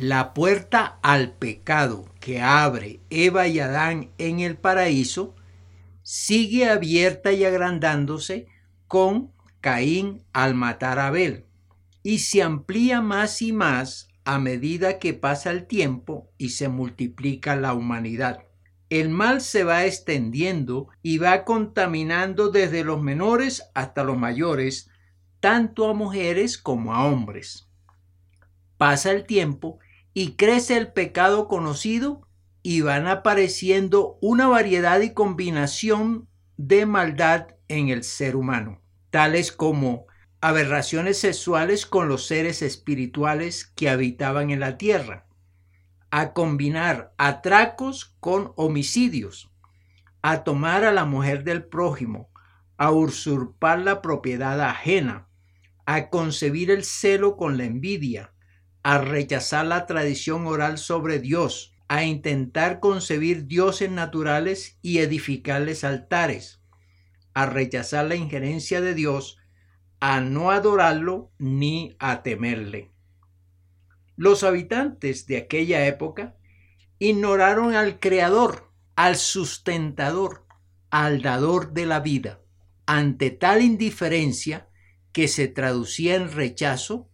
la puerta al pecado que abre Eva y Adán en el paraíso sigue abierta y agrandándose con Caín al matar a Abel y se amplía más y más a medida que pasa el tiempo y se multiplica la humanidad. El mal se va extendiendo y va contaminando desde los menores hasta los mayores, tanto a mujeres como a hombres. Pasa el tiempo y crece el pecado conocido y van apareciendo una variedad y combinación de maldad en el ser humano, tales como aberraciones sexuales con los seres espirituales que habitaban en la tierra, a combinar atracos con homicidios, a tomar a la mujer del prójimo, a usurpar la propiedad ajena, a concebir el celo con la envidia, a rechazar la tradición oral sobre Dios, a intentar concebir dioses naturales y edificarles altares, a rechazar la injerencia de Dios a no adorarlo ni a temerle. Los habitantes de aquella época ignoraron al Creador, al sustentador, al dador de la vida. Ante tal indiferencia que se traducía en rechazo,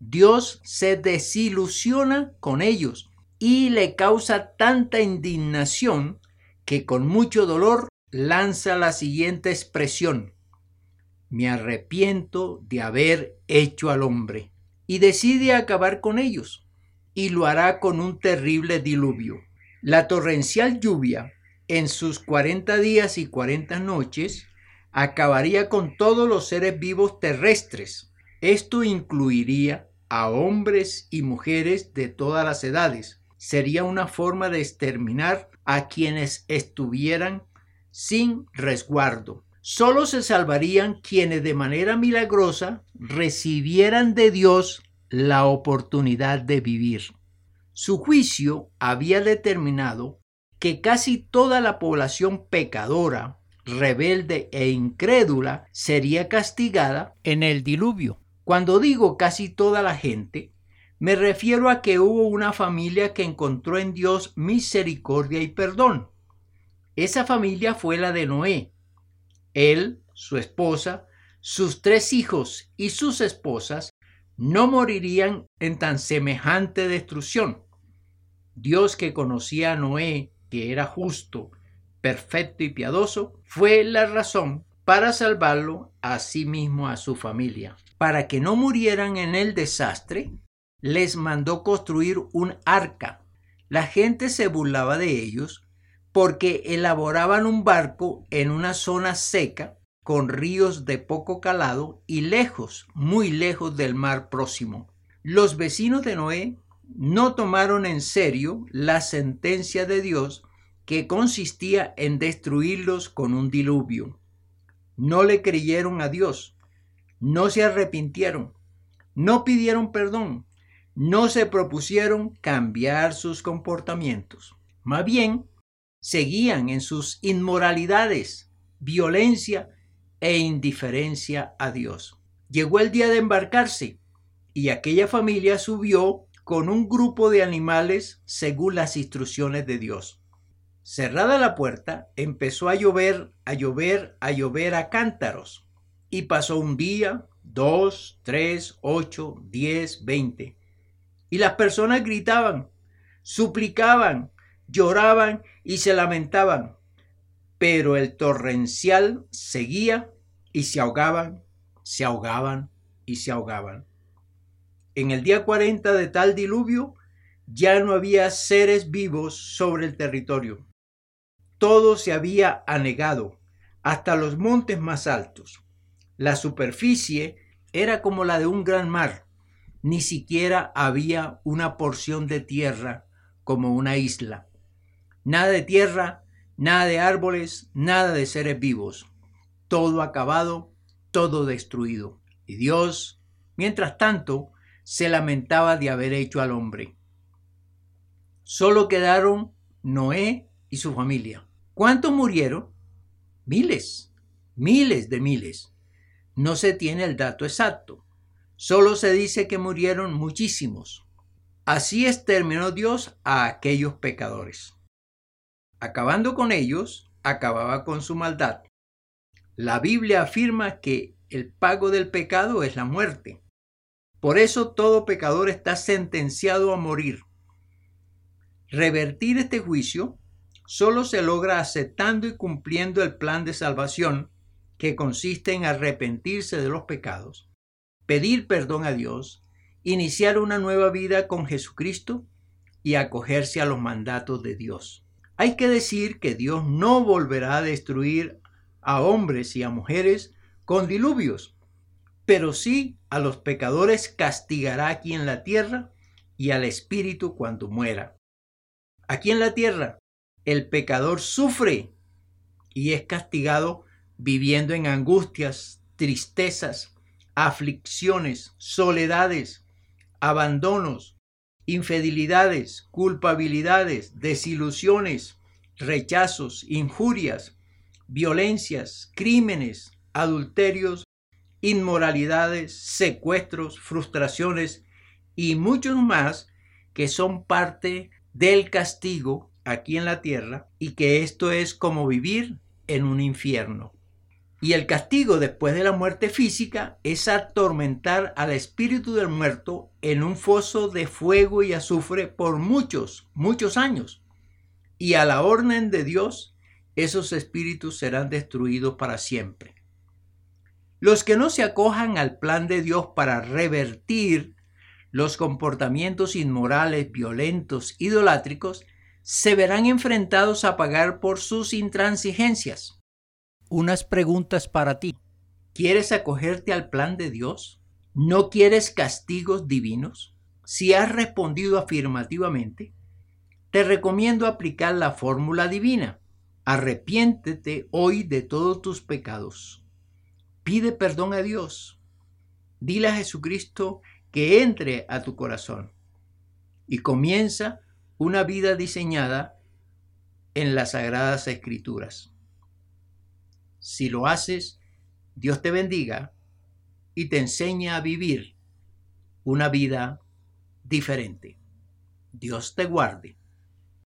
Dios se desilusiona con ellos y le causa tanta indignación que con mucho dolor lanza la siguiente expresión me arrepiento de haber hecho al hombre. Y decide acabar con ellos, y lo hará con un terrible diluvio. La torrencial lluvia, en sus cuarenta días y cuarenta noches, acabaría con todos los seres vivos terrestres. Esto incluiría a hombres y mujeres de todas las edades. Sería una forma de exterminar a quienes estuvieran sin resguardo. Solo se salvarían quienes de manera milagrosa recibieran de Dios la oportunidad de vivir. Su juicio había determinado que casi toda la población pecadora, rebelde e incrédula sería castigada en el diluvio. Cuando digo casi toda la gente, me refiero a que hubo una familia que encontró en Dios misericordia y perdón. Esa familia fue la de Noé, él, su esposa, sus tres hijos y sus esposas no morirían en tan semejante destrucción. Dios que conocía a Noé, que era justo, perfecto y piadoso, fue la razón para salvarlo a sí mismo a su familia. Para que no murieran en el desastre, les mandó construir un arca. La gente se burlaba de ellos porque elaboraban un barco en una zona seca con ríos de poco calado y lejos, muy lejos del mar próximo. Los vecinos de Noé no tomaron en serio la sentencia de Dios que consistía en destruirlos con un diluvio. No le creyeron a Dios, no se arrepintieron, no pidieron perdón, no se propusieron cambiar sus comportamientos. Más bien, seguían en sus inmoralidades, violencia e indiferencia a Dios. Llegó el día de embarcarse y aquella familia subió con un grupo de animales según las instrucciones de Dios. Cerrada la puerta, empezó a llover, a llover, a llover a cántaros. Y pasó un día, dos, tres, ocho, diez, veinte. Y las personas gritaban, suplicaban, lloraban y se lamentaban, pero el torrencial seguía y se ahogaban, se ahogaban y se ahogaban. En el día 40 de tal diluvio ya no había seres vivos sobre el territorio. Todo se había anegado, hasta los montes más altos. La superficie era como la de un gran mar. Ni siquiera había una porción de tierra como una isla. Nada de tierra, nada de árboles, nada de seres vivos. Todo acabado, todo destruido. Y Dios, mientras tanto, se lamentaba de haber hecho al hombre. Solo quedaron Noé y su familia. ¿Cuántos murieron? Miles, miles de miles. No se tiene el dato exacto. Solo se dice que murieron muchísimos. Así exterminó Dios a aquellos pecadores. Acabando con ellos, acababa con su maldad. La Biblia afirma que el pago del pecado es la muerte. Por eso todo pecador está sentenciado a morir. Revertir este juicio solo se logra aceptando y cumpliendo el plan de salvación que consiste en arrepentirse de los pecados, pedir perdón a Dios, iniciar una nueva vida con Jesucristo y acogerse a los mandatos de Dios. Hay que decir que Dios no volverá a destruir a hombres y a mujeres con diluvios, pero sí a los pecadores castigará aquí en la tierra y al espíritu cuando muera. Aquí en la tierra el pecador sufre y es castigado viviendo en angustias, tristezas, aflicciones, soledades, abandonos, infidelidades, culpabilidades, desilusiones, rechazos, injurias, violencias, crímenes, adulterios, inmoralidades, secuestros, frustraciones y muchos más que son parte del castigo aquí en la tierra y que esto es como vivir en un infierno. Y el castigo después de la muerte física es atormentar al espíritu del muerto en un foso de fuego y azufre por muchos, muchos años. Y a la orden de Dios, esos espíritus serán destruidos para siempre. Los que no se acojan al plan de Dios para revertir los comportamientos inmorales, violentos, idolátricos, se verán enfrentados a pagar por sus intransigencias unas preguntas para ti. ¿Quieres acogerte al plan de Dios? ¿No quieres castigos divinos? Si has respondido afirmativamente, te recomiendo aplicar la fórmula divina. Arrepiéntete hoy de todos tus pecados. Pide perdón a Dios. Dile a Jesucristo que entre a tu corazón y comienza una vida diseñada en las sagradas escrituras. Si lo haces, Dios te bendiga y te enseña a vivir una vida diferente. Dios te guarde.